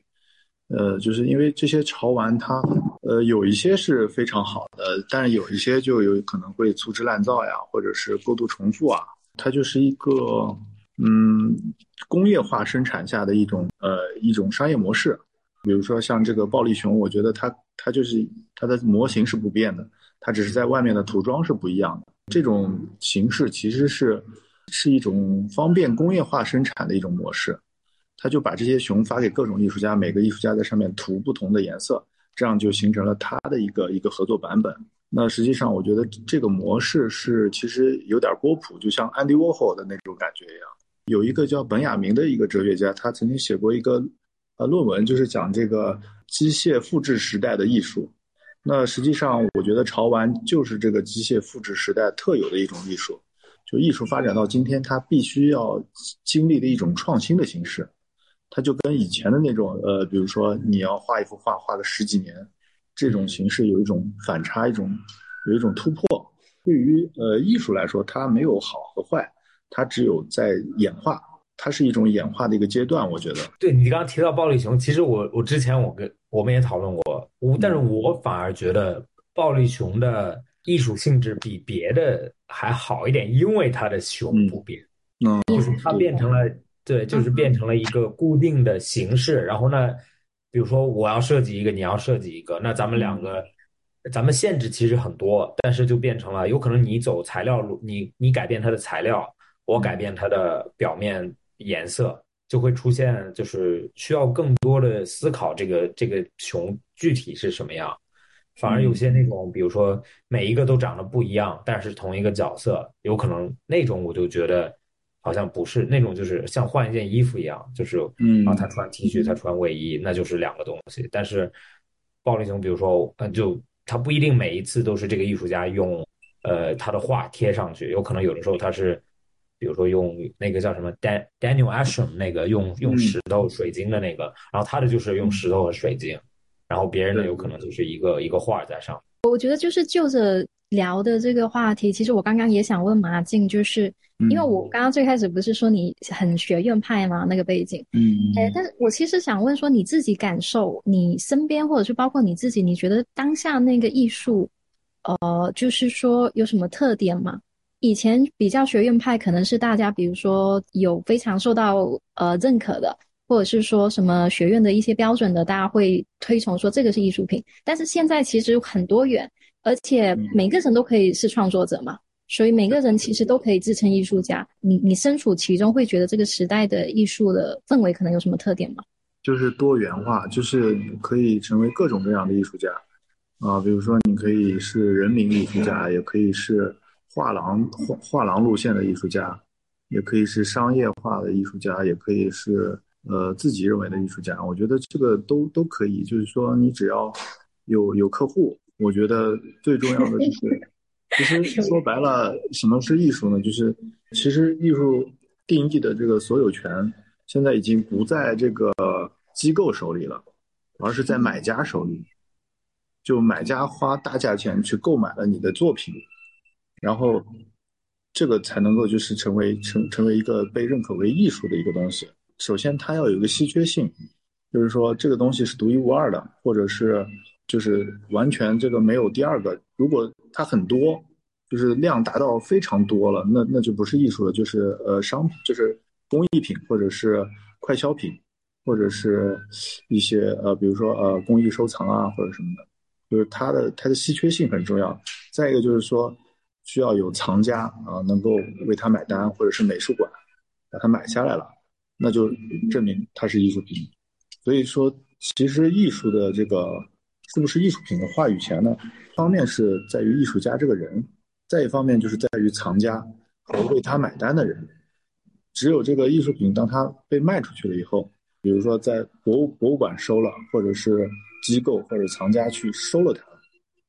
呃，就是因为这些潮玩，它呃有一些是非常好的，但是有一些就有可能会粗制滥造呀，或者是过度重复啊，它就是一个。嗯，工业化生产下的一种呃一种商业模式，比如说像这个暴力熊，我觉得它它就是它的模型是不变的，它只是在外面的涂装是不一样的。这种形式其实是是一种方便工业化生产的一种模式，他就把这些熊发给各种艺术家，每个艺术家在上面涂不同的颜色，这样就形成了他的一个一个合作版本。那实际上我觉得这个模式是其实有点波普，就像 Andy Warhol 的那种感觉一样。有一个叫本雅明的一个哲学家，他曾经写过一个呃论文，就是讲这个机械复制时代的艺术。那实际上，我觉得潮玩就是这个机械复制时代特有的一种艺术。就艺术发展到今天，它必须要经历的一种创新的形式。它就跟以前的那种呃，比如说你要画一幅画画个十几年，这种形式有一种反差，一种有一种突破。对于呃艺术来说，它没有好和坏。它只有在演化，它是一种演化的一个阶段，我觉得。对你刚刚提到暴力熊，其实我我之前我跟我们也讨论过，我但是我反而觉得暴力熊的艺术性质比别的还好一点，因为它的熊不变，嗯，就是它变成了对，就是变成了一个固定的形式。然后呢，比如说我要设计一个，你要设计一个，那咱们两个。咱们限制其实很多，但是就变成了有可能你走材料路，你你改变它的材料，我改变它的表面颜色，就会出现就是需要更多的思考这个这个熊具体是什么样。反而有些那种，比如说每一个都长得不一样，但是同一个角色，有可能那种我就觉得好像不是那种，就是像换一件衣服一样，就是嗯，啊，他穿 T 恤，他穿卫衣，那就是两个东西。但是暴力熊，比如说，嗯，就。他不一定每一次都是这个艺术家用，呃，他的画贴上去，有可能有的时候他是，比如说用那个叫什么 Dan Daniel Ashram 那个用用石头水晶的那个，然后他的就是用石头和水晶，然后别人的有可能就是一个一个画在上。我觉得就是就着聊的这个话题，其实我刚刚也想问马静，就是因为我刚刚最开始不是说你很学院派吗？那个背景，嗯，哎，但是我其实想问说你自己感受，你身边或者是包括你自己，你觉得当下那个艺术，呃，就是说有什么特点吗？以前比较学院派，可能是大家比如说有非常受到呃认可的，或者是说什么学院的一些标准的，大家会推崇说这个是艺术品。但是现在其实很多元，而且每个人都可以是创作者嘛，所以每个人其实都可以自称艺术家。你你身处其中，会觉得这个时代的艺术的氛围可能有什么特点吗？就是多元化，就是可以成为各种各样的艺术家。啊，比如说你可以是人民艺术家，也可以是画廊画画廊路线的艺术家，也可以是商业化的艺术家，也可以是呃自己认为的艺术家。我觉得这个都都可以，就是说你只要有有客户，我觉得最重要的就是，其实 说白了，什么是艺术呢？就是其实艺术定义的这个所有权现在已经不在这个机构手里了，而是在买家手里。就买家花大价钱去购买了你的作品，然后这个才能够就是成为成成为一个被认可为艺术的一个东西。首先，它要有一个稀缺性，就是说这个东西是独一无二的，或者是就是完全这个没有第二个。如果它很多，就是量达到非常多了，那那就不是艺术了，就是呃商品，就是工艺品，或者是快消品，或者是一些呃比如说呃工艺收藏啊或者什么的。就是它的它的稀缺性很重要，再一个就是说需要有藏家啊能够为他买单，或者是美术馆把它买下来了，那就证明它是艺术品。所以说，其实艺术的这个是不是艺术品的话语权呢？方面是在于艺术家这个人，再一方面就是在于藏家和为他买单的人。只有这个艺术品当它被卖出去了以后，比如说在博物博物馆收了，或者是。机构或者藏家去收了它，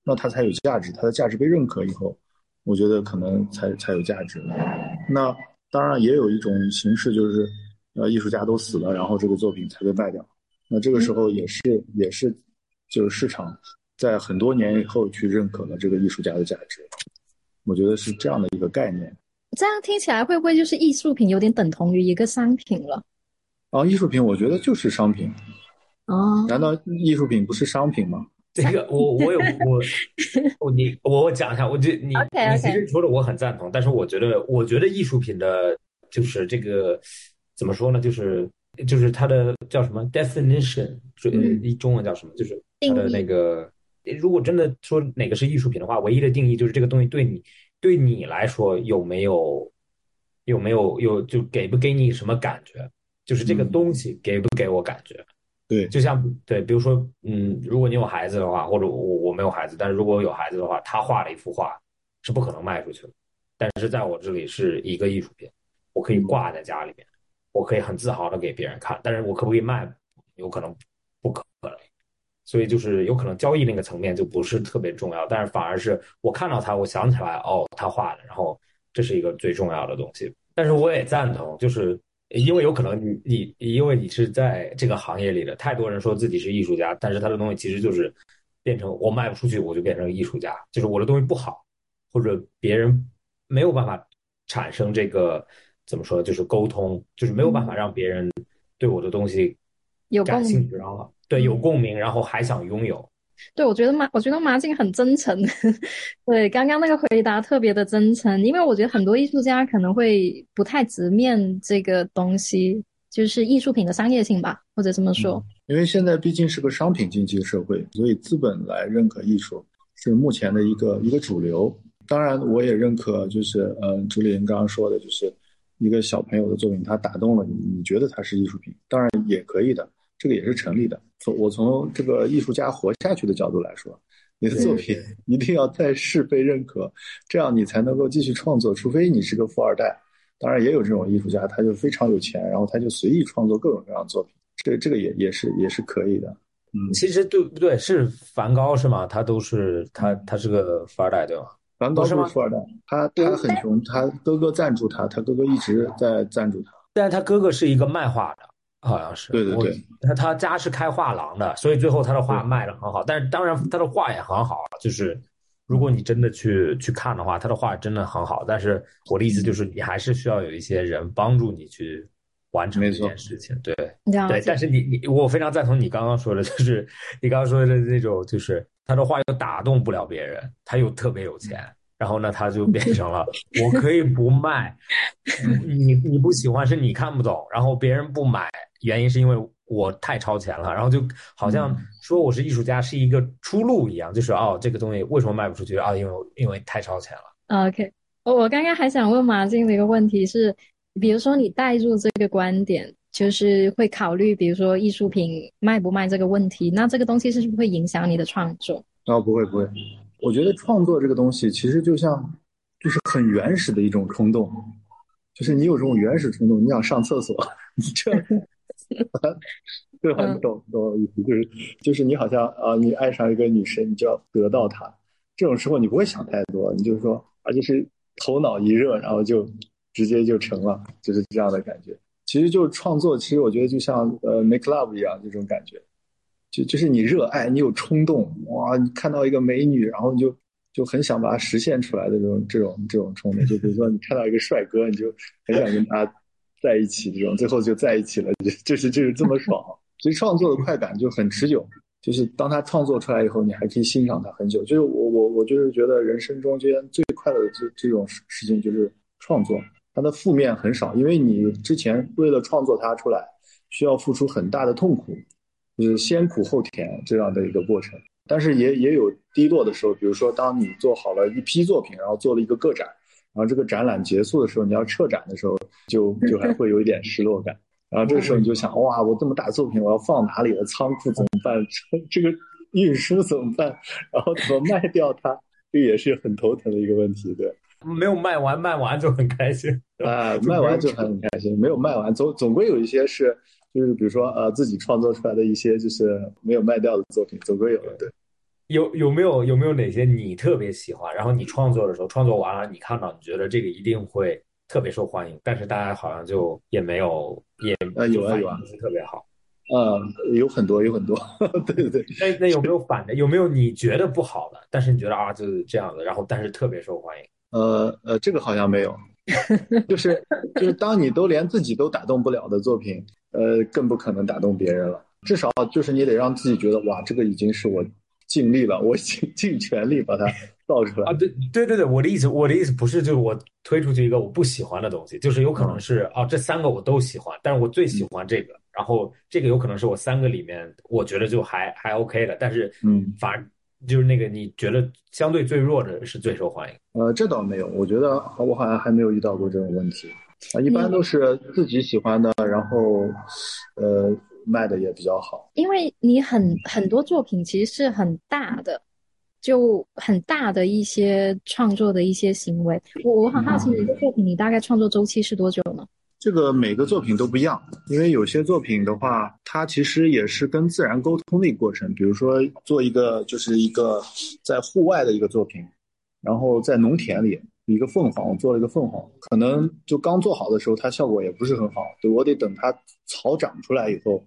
那它才有价值。它的价值被认可以后，我觉得可能才才有价值。那当然也有一种形式，就是呃艺术家都死了，然后这个作品才被卖掉。那这个时候也是也是就是市场在很多年以后去认可了这个艺术家的价值。我觉得是这样的一个概念。这样听起来会不会就是艺术品有点等同于一个商品了？啊，艺术品我觉得就是商品。哦，难道艺术品不是商品吗？这个我我有我 我你我我讲一下，我觉你你其实说的我很赞同，但是我觉得我觉得艺术品的就是这个怎么说呢？就是就是它的叫什么 definition，中中文叫什么？就是它的那个，如果真的说哪个是艺术品的话，唯一的定义就是这个东西对你对你来说有没有有没有有就给不给你什么感觉？就是这个东西给不给我感觉？对，就像对，比如说，嗯，如果你有孩子的话，或者我我没有孩子，但是如果有孩子的话，他画了一幅画，是不可能卖出去的。但是在我这里是一个艺术品，我可以挂在家里面，我可以很自豪的给别人看。但是我可不可以卖？有可能不可能。所以就是有可能交易那个层面就不是特别重要，但是反而是我看到他，我想起来，哦，他画的，然后这是一个最重要的东西。但是我也赞同，就是。因为有可能你你因为你是在这个行业里的，太多人说自己是艺术家，但是他的东西其实就是变成我卖不出去，我就变成艺术家，就是我的东西不好，或者别人没有办法产生这个怎么说，就是沟通，就是没有办法让别人对我的东西有感兴趣，然后对有共鸣，然后还想拥有。对，我觉得马，我觉得马静很真诚。对，刚刚那个回答特别的真诚，因为我觉得很多艺术家可能会不太直面这个东西，就是艺术品的商业性吧，或者这么说。因为现在毕竟是个商品经济社会，所以资本来认可艺术是目前的一个一个主流。当然，我也认可，就是嗯，朱丽玲刚刚说的，就是一个小朋友的作品，他打动了你，你觉得它是艺术品，当然也可以的。这个也是成立的。从我从这个艺术家活下去的角度来说，你的作品一定要在世被认可，这样你才能够继续创作。除非你是个富二代，当然也有这种艺术家，他就非常有钱，然后他就随意创作各种各样的作品。这这个也也是也是可以的。嗯，其实对不对？是梵高是吗？他都是他他是个富二代对吗？梵高是富二代，他他很穷，他哥哥赞助他，他哥哥一直在赞助他。但是他哥哥是一个卖画的。好像是，对对对，他他家是开画廊的，所以最后他的画卖的很好。但是当然他的画也很好，就是如果你真的去去看的话，他的画真的很好。但是我的意思就是，你还是需要有一些人帮助你去完成这件事情。对对，但是你你我非常赞同你刚刚说的，就是你刚刚说的那种，就是他的画又打动不了别人，他又特别有钱，然后呢，他就变成了我可以不卖，你你不喜欢是你看不懂，然后别人不买，原因是因为我太超前了，然后就好像说我是艺术家是一个出路一样，就是哦，这个东西为什么卖不出去啊？因为因为太超前了。OK，我我刚刚还想问马静的一个问题是，比如说你带入这个观点，就是会考虑，比如说艺术品卖不卖这个问题，那这个东西是不是会影响你的创作？哦，不会不会。我觉得创作这个东西其实就像，就是很原始的一种冲动，就是你有这种原始冲动，你想上厕所，你这，对吧？你懂懂我意思？就是就是你好像啊，你爱上一个女生，你就要得到她，这种时候你不会想太多，你就是说啊，就是头脑一热，然后就直接就成了，就是这样的感觉。其实就是创作，其实我觉得就像呃 make love 一样这种感觉。就就是你热爱，你有冲动，哇！你看到一个美女，然后你就就很想把它实现出来的这种这种这种冲动。就比如说你看到一个帅哥，你就很想跟他在一起，这种最后就在一起了，就就是就是这么爽。所以创作的快感就很持久，就是当他创作出来以后，你还可以欣赏他很久。就是我我我就是觉得人生中间最快乐的这这种事情就是创作，它的负面很少，因为你之前为了创作它出来，需要付出很大的痛苦。就是先苦后甜这样的一个过程，但是也也有低落的时候。比如说，当你做好了一批作品，然后做了一个个展，然后这个展览结束的时候，你要撤展的时候，就就还会有一点失落感。然后这个时候你就想，哇，我这么大作品，我要放哪里了？仓库怎么办？这个运输怎么办？然后怎么卖掉它？这也是很头疼的一个问题，对。没有卖完，卖完就很开心啊，卖完就很开心。没有卖完，总总归有一些是。就是比如说，呃，自己创作出来的一些就是没有卖掉的作品，总归有的。对，有有没有有没有哪些你特别喜欢？然后你创作的时候，创作完了你看到，你觉得这个一定会特别受欢迎，但是大家好像就也没有也呃有啊有啊，不是特别好。呃，有很多有很多，对对对。那那有没有反的？有没有你觉得不好的，但是你觉得啊就是这样的，然后但是特别受欢迎？呃呃，这个好像没有，就是就是当你都连自己都打动不了的作品。呃，更不可能打动别人了。至少就是你得让自己觉得，哇，这个已经是我尽力了，我尽 尽全力把它造出来啊。对对对对，我的意思，我的意思不是就是我推出去一个我不喜欢的东西，就是有可能是啊，这三个我都喜欢，但是我最喜欢这个，然后这个有可能是我三个里面我觉得就还还 OK 的，但是嗯，反而就是那个你觉得相对最弱的是最受欢迎。呃，这倒没有，我觉得我好像还没有遇到过这种问题。啊，一般都是自己喜欢的，然后，呃，卖的也比较好。因为你很很多作品其实是很大的，就很大的一些创作的一些行为。我我很好奇，你的作品你大概创作周期是多久呢？这个每个作品都不一样，因为有些作品的话，它其实也是跟自然沟通的一个过程。比如说做一个就是一个在户外的一个作品，然后在农田里。一个凤凰，我做了一个凤凰，可能就刚做好的时候，它效果也不是很好。对我得等它草长出来以后，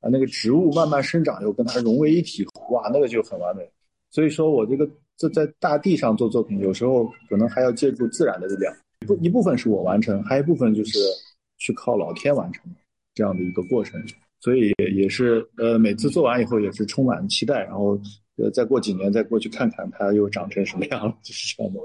啊，那个植物慢慢生长以后，跟它融为一体，哇，那个就很完美。所以说我这个这在大地上做作品，有时候可能还要借助自然的力量，不一部分是我完成，还有一部分就是去靠老天完成这样的一个过程。所以也是呃，每次做完以后也是充满期待，然后呃，再过几年再过去看看它又长成什么样了，就是这样的。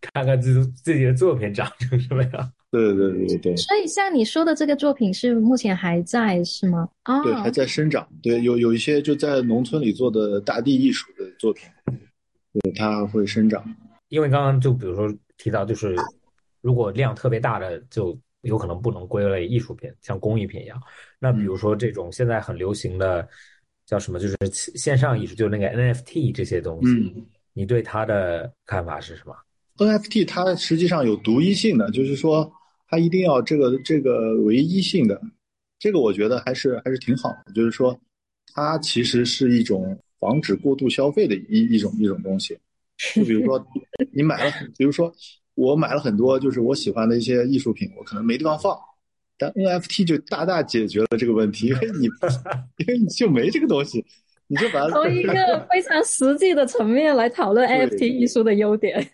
看看自自己的作品长成什么样？对对对对对。所以像你说的这个作品是目前还在是吗？啊，对，还在生长。对，有有一些就在农村里做的大地艺术的作品，对，它会生长。因为刚刚就比如说提到，就是如果量特别大的，就有可能不能归类艺术品，像工艺品一样。那比如说这种现在很流行的叫什么？就是线上艺术，就是那个 NFT 这些东西。你对它的看法是什么？NFT 它实际上有独一性的，就是说它一定要这个这个唯一性的，这个我觉得还是还是挺好的。就是说它其实是一种防止过度消费的一一种一种东西。就比如说你买了，比如说我买了很多就是我喜欢的一些艺术品，我可能没地方放，但 NFT 就大大解决了这个问题，因为你 因为你就没这个东西。你就把它从一个非常实际的层面来讨论 NFT 艺术的优点，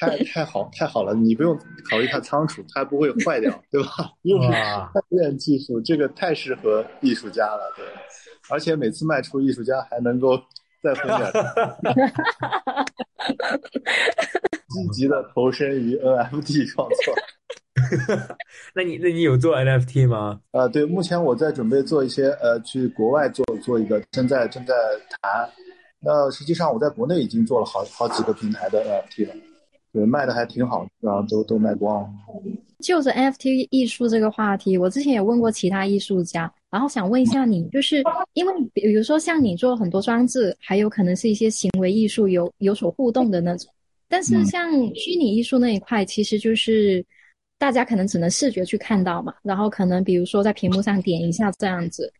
太太好太好了！你不用考虑它仓储，它不会坏掉，对吧？又是探验技术，这个太适合艺术家了，对。而且每次卖出，艺术家还能够再分点，积极的投身于 NFT 创作。那你那你有做 NFT 吗？呃，对，目前我在准备做一些呃，去国外做做一个，正在正在谈。那实际上我在国内已经做了好好几个平台的 NFT 了，对，卖的还挺好，然后都都卖光了。就着 NFT 艺术这个话题，我之前也问过其他艺术家，然后想问一下你，就是因为比如说像你做很多装置，还有可能是一些行为艺术有有所互动的那种，但是像虚拟艺术那一块，其实就是大家可能只能视觉去看到嘛，然后可能比如说在屏幕上点一下这样子，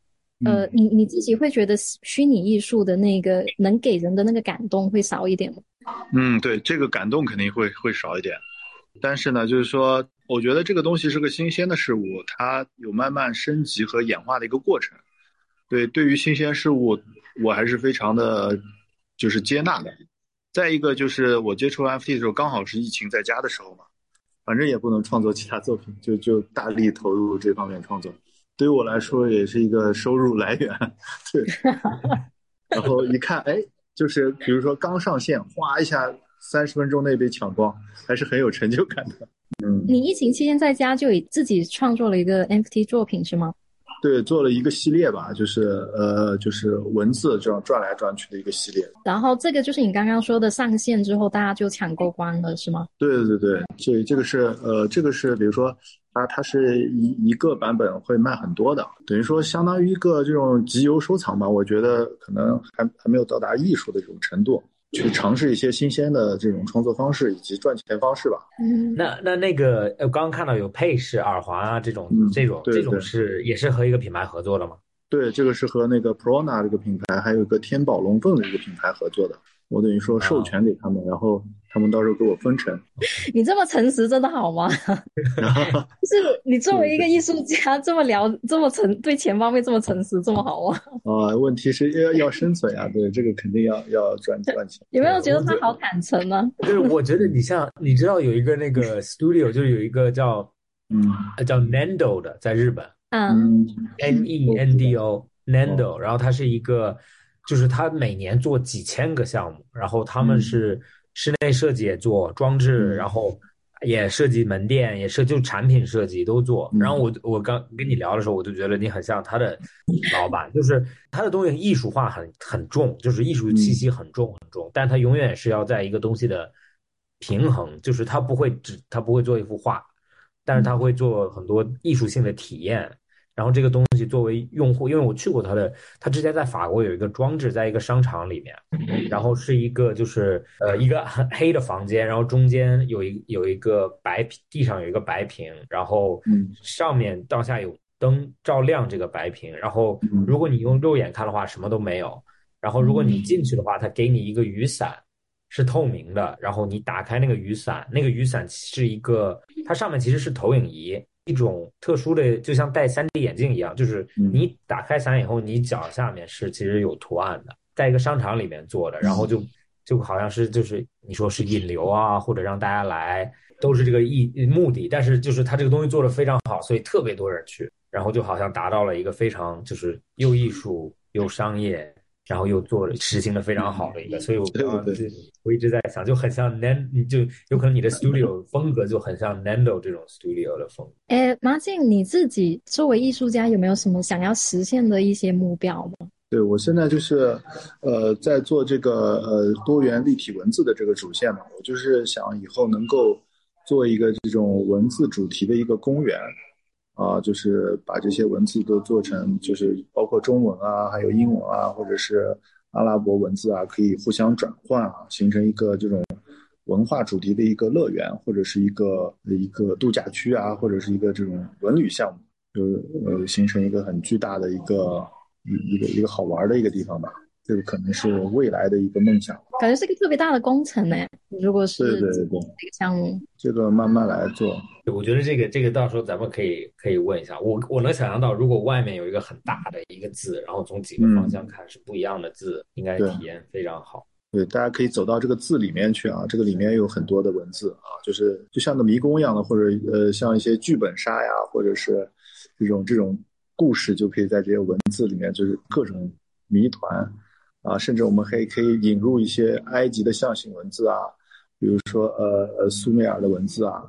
呃，你你自己会觉得虚拟艺术的那个能给人的那个感动会少一点吗？嗯，对，这个感动肯定会会少一点，但是呢，就是说。我觉得这个东西是个新鲜的事物，它有慢慢升级和演化的一个过程。对，对于新鲜事物，我还是非常的，就是接纳的。再一个就是我接触 NFT 的时候，刚好是疫情在家的时候嘛，反正也不能创作其他作品，就就大力投入这方面创作。对于我来说，也是一个收入来源。对。然后一看，哎，就是比如说刚上线，哗一下，三十分钟内被抢光，还是很有成就感的。嗯，你疫情期间在家就以自己创作了一个 NFT 作品是吗？对，做了一个系列吧，就是呃，就是文字这样转来转去的一个系列。然后这个就是你刚刚说的上线之后大家就抢购光了是吗？对对对对，这这个是呃，这个是比如说它它是一一个版本会卖很多的，等于说相当于一个这种集邮收藏吧。我觉得可能还还没有到达艺术的这种程度。去尝试一些新鲜的这种创作方式以及赚钱方式吧。嗯，那那那个，我，刚刚看到有配饰、耳环啊，这种这种这种是也是和一个品牌合作的吗？对，这个是和那个 Prona 这个品牌，还有一个天宝龙凤的一个品牌合作的。我等于说授权给他们，然后。他们到时候给我分成。你这么诚实，真的好吗？就是你作为一个艺术家，这么聊，这么诚，对钱方面这么诚实，这么好吗？啊，问题是要要生存啊，对，这个肯定要要赚赚钱。有没有觉得他好坦诚呢？就是我觉得你像，你知道有一个那个 studio，就是有一个叫嗯叫 Nando 的，在日本，嗯，N E N D O Nando，然后他是一个，就是他每年做几千个项目，然后他们是。室内设计也做装置，然后也设计门店，也设就产品设计都做。然后我我刚跟你聊的时候，我就觉得你很像他的老板，就是他的东西艺术化很很重，就是艺术气息很重很重，但他永远是要在一个东西的平衡，就是他不会只他不会做一幅画，但是他会做很多艺术性的体验。然后这个东西作为用户，因为我去过他的，他之前在法国有一个装置，在一个商场里面，然后是一个就是呃一个很黑的房间，然后中间有一有一个白屏，地上有一个白屏，然后上面到下有灯照亮这个白屏，然后如果你用肉眼看的话什么都没有，然后如果你进去的话，他给你一个雨伞，是透明的，然后你打开那个雨伞，那个雨伞是一个，它上面其实是投影仪。一种特殊的，就像戴 3D 眼镜一样，就是你打开伞以后，你脚下面是其实有图案的，在一个商场里面做的，然后就就好像是就是你说是引流啊，或者让大家来，都是这个意目的。但是就是他这个东西做的非常好，所以特别多人去，然后就好像达到了一个非常就是又艺术又商业。然后又做了实行的非常好的一个，所以我刚刚我一直在想，就很像 Nan，就有可能你的 studio 风格就很像 Nando 这种 studio 的风格。哎，马静，你自己作为艺术家，有没有什么想要实现的一些目标吗？对我现在就是，呃，在做这个呃多元立体文字的这个主线嘛，我就是想以后能够做一个这种文字主题的一个公园。啊，就是把这些文字都做成，就是包括中文啊，还有英文啊，或者是阿拉伯文字啊，可以互相转换啊，形成一个这种文化主题的一个乐园，或者是一个一个度假区啊，或者是一个这种文旅项目，就是呃，形成一个很巨大的一个一一个一个好玩的一个地方吧。这个可能是未来的一个梦想，感觉是一个特别大的工程呢。如果是对对对这个项目，这个慢慢来做。我觉得这个这个到时候咱们可以可以问一下我，我能想象到，如果外面有一个很大的一个字，然后从几个方向看是不一样的字，应该体验非常好。对，大家可以走到这个字里面去啊，这个里面有很多的文字啊，就是就像个迷宫一样的，或者呃像一些剧本杀呀，或者是这种这种故事，就可以在这些文字里面，就是各种谜团。啊，甚至我们还可以引入一些埃及的象形文字啊，比如说呃呃苏美尔的文字啊，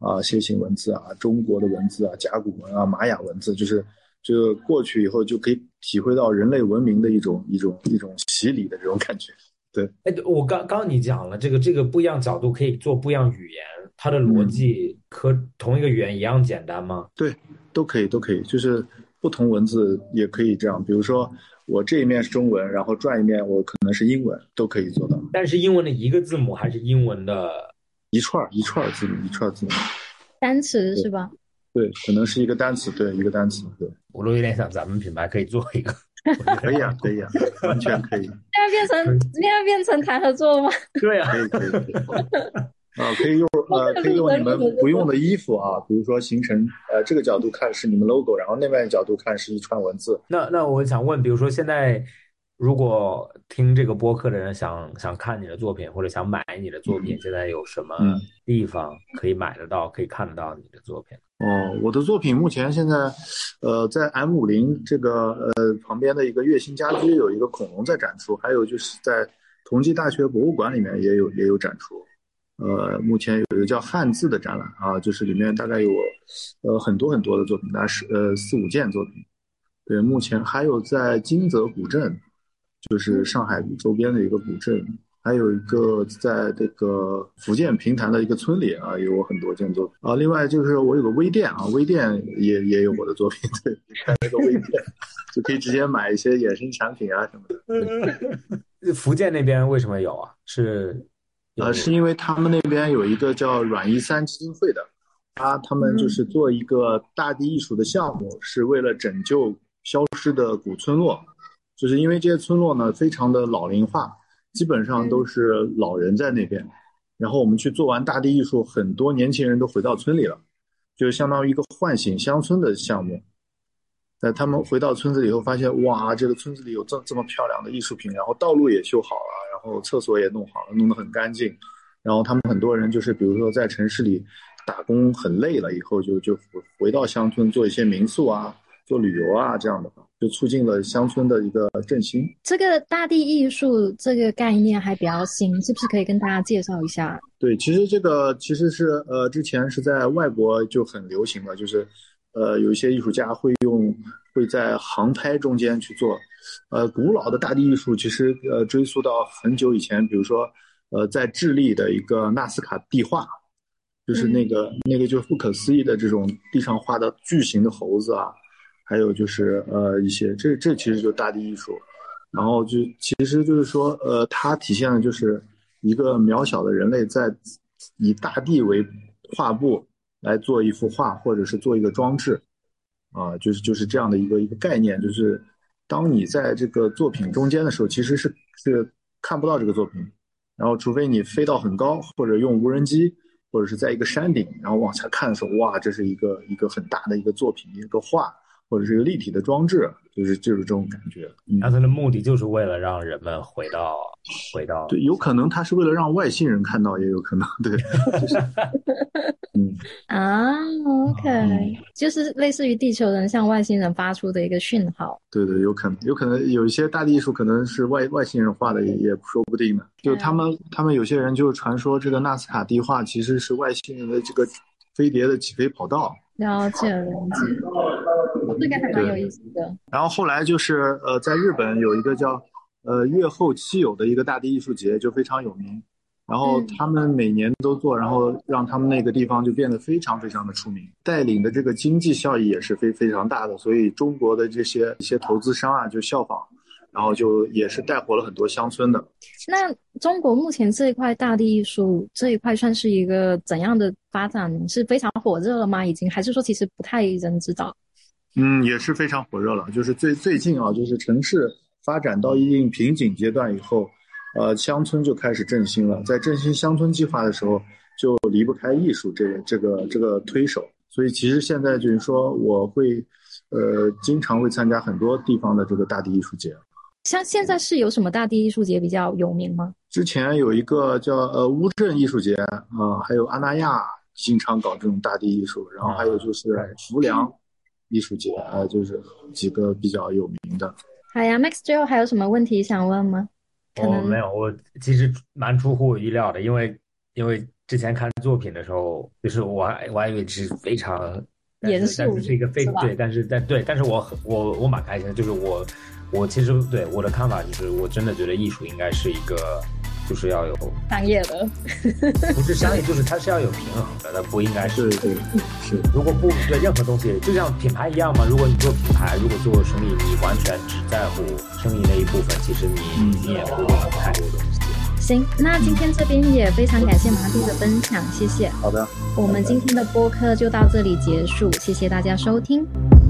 啊楔形文字啊，中国的文字啊，甲骨文啊，玛雅文字，就是就过去以后就可以体会到人类文明的一种一种一种洗礼的这种感觉。对，哎，我刚刚你讲了这个这个不一样角度可以做不一样语言，它的逻辑和同一个语言一样简单吗？对，都可以都可以，就是不同文字也可以这样，比如说我这一面是中文，然后转一面我可能是英文，都可以做到。但是英文的一个字母还是英文的一串一串字母一串字母，单词是吧？对，可能是一个单词，对，一个单词，对。我都有点想咱们品牌可以做一个。可以啊，可以啊，完全可以。现在变成现在变成谈合作了吗？对呀，可以可以可以。啊，可以用呃，可以用你们不用的衣服啊，比如说形成呃这个角度看是你们 logo，然后那边角度看是一串文字。那那我想问，比如说现在如果听这个播客的人想想看你的作品或者想买你的作品，现在有什么地方可以买得到、可以看得到你的作品？哦，我的作品目前现在，呃，在 M 五零这个呃旁边的一个月星家居有一个恐龙在展出，还有就是在同济大学博物馆里面也有也有展出，呃，目前有一个叫汉字的展览啊，就是里面大概有呃很多很多的作品，大概是呃四五件作品。对，目前还有在金泽古镇，就是上海周边的一个古镇。还有一个在这个福建平潭的一个村里啊，有很多件作品啊。另外就是我有个微店啊，微店也也有我的作品。对，开那个微店就可以直接买一些衍生产品啊什么的。福建那边为什么有啊？是呃，是因为他们那边有一个叫阮一三基金会的，他他们就是做一个大地艺术的项目，是为了拯救消失的古村落，就是因为这些村落呢非常的老龄化。基本上都是老人在那边，然后我们去做完大地艺术，很多年轻人都回到村里了，就相当于一个唤醒乡村的项目。在他们回到村子里以后，发现哇，这个村子里有这这么漂亮的艺术品，然后道路也修好了，然后厕所也弄好了，弄得很干净。然后他们很多人就是，比如说在城市里打工很累了以后，就就回到乡村做一些民宿啊。做旅游啊，这样的话就促进了乡村的一个振兴。这个大地艺术这个概念还比较新，是不是可以跟大家介绍一下？对，其实这个其实是呃，之前是在外国就很流行的，就是呃，有一些艺术家会用会在航拍中间去做。呃，古老的大地艺术其实呃追溯到很久以前，比如说呃，在智利的一个纳斯卡壁画，就是那个那个就不可思议的这种地上画的巨型的猴子啊。还有就是呃一些这这其实就是大地艺术，然后就其实就是说呃它体现的就是一个渺小的人类在以大地为画布来做一幅画或者是做一个装置，啊就是就是这样的一个一个概念，就是当你在这个作品中间的时候，其实是是看不到这个作品，然后除非你飞到很高或者用无人机或者是在一个山顶然后往下看的时候，哇这是一个一个很大的一个作品一个画。或者是一个立体的装置，就是就是这种感觉。那它的目的就是为了让人们回到回到对，有可能它是为了让外星人看到，也有可能对。就是 嗯 啊，OK，就是类似于地球人向外星人发出的一个讯号。对对，有可能，有可能有一些大地艺术可能是外外星人画的，也也说不定的。就他们他们有些人就传说这个纳斯卡地画其实是外星人的这个飞碟的起飞跑道。了解了解，这个还蛮有意思的。然后后来就是呃，在日本有一个叫呃月后七友的一个大地艺术节，就非常有名。然后他们每年都做，然后让他们那个地方就变得非常非常的出名，带领的这个经济效益也是非非常大的。所以中国的这些一些投资商啊，就效仿。然后就也是带火了很多乡村的。那中国目前这一块大地艺术这一块算是一个怎样的发展？是非常火热了吗？已经还是说其实不太人知道？嗯，也是非常火热了。就是最最近啊，就是城市发展到一定瓶颈阶段以后，呃，乡村就开始振兴了。在振兴乡村计划的时候，就离不开艺术这个这个这个推手。所以其实现在就是说，我会呃经常会参加很多地方的这个大地艺术节。像现在是有什么大地艺术节比较有名吗？之前有一个叫呃乌镇艺术节啊，还有阿那亚经常搞这种大地艺术，然后还有就是浮梁艺术节啊，就是几个比较有名的。好呀，Max，最后还有什么问题想问吗？我没有，我其实蛮出乎我意料的，因为因为之前看作品的时候，就是我还我还以为是非常但严肃是但是是一个非对，但是但对，但是我很我我蛮开心的，就是我我其实对我的看法就是，我真的觉得艺术应该是一个就是要有商业的，不是商业，就是它是要有平衡的，它不应该是对对是，如果不对任何东西，就像品牌一样嘛。如果你做品牌，如果做生意，你完全只在乎生意那一部分，其实你嗯你也不会有太多东西。行，那今天这边也非常感谢麻弟的分享，谢谢。好的。我们今天的播客就到这里结束，谢谢大家收听。嗯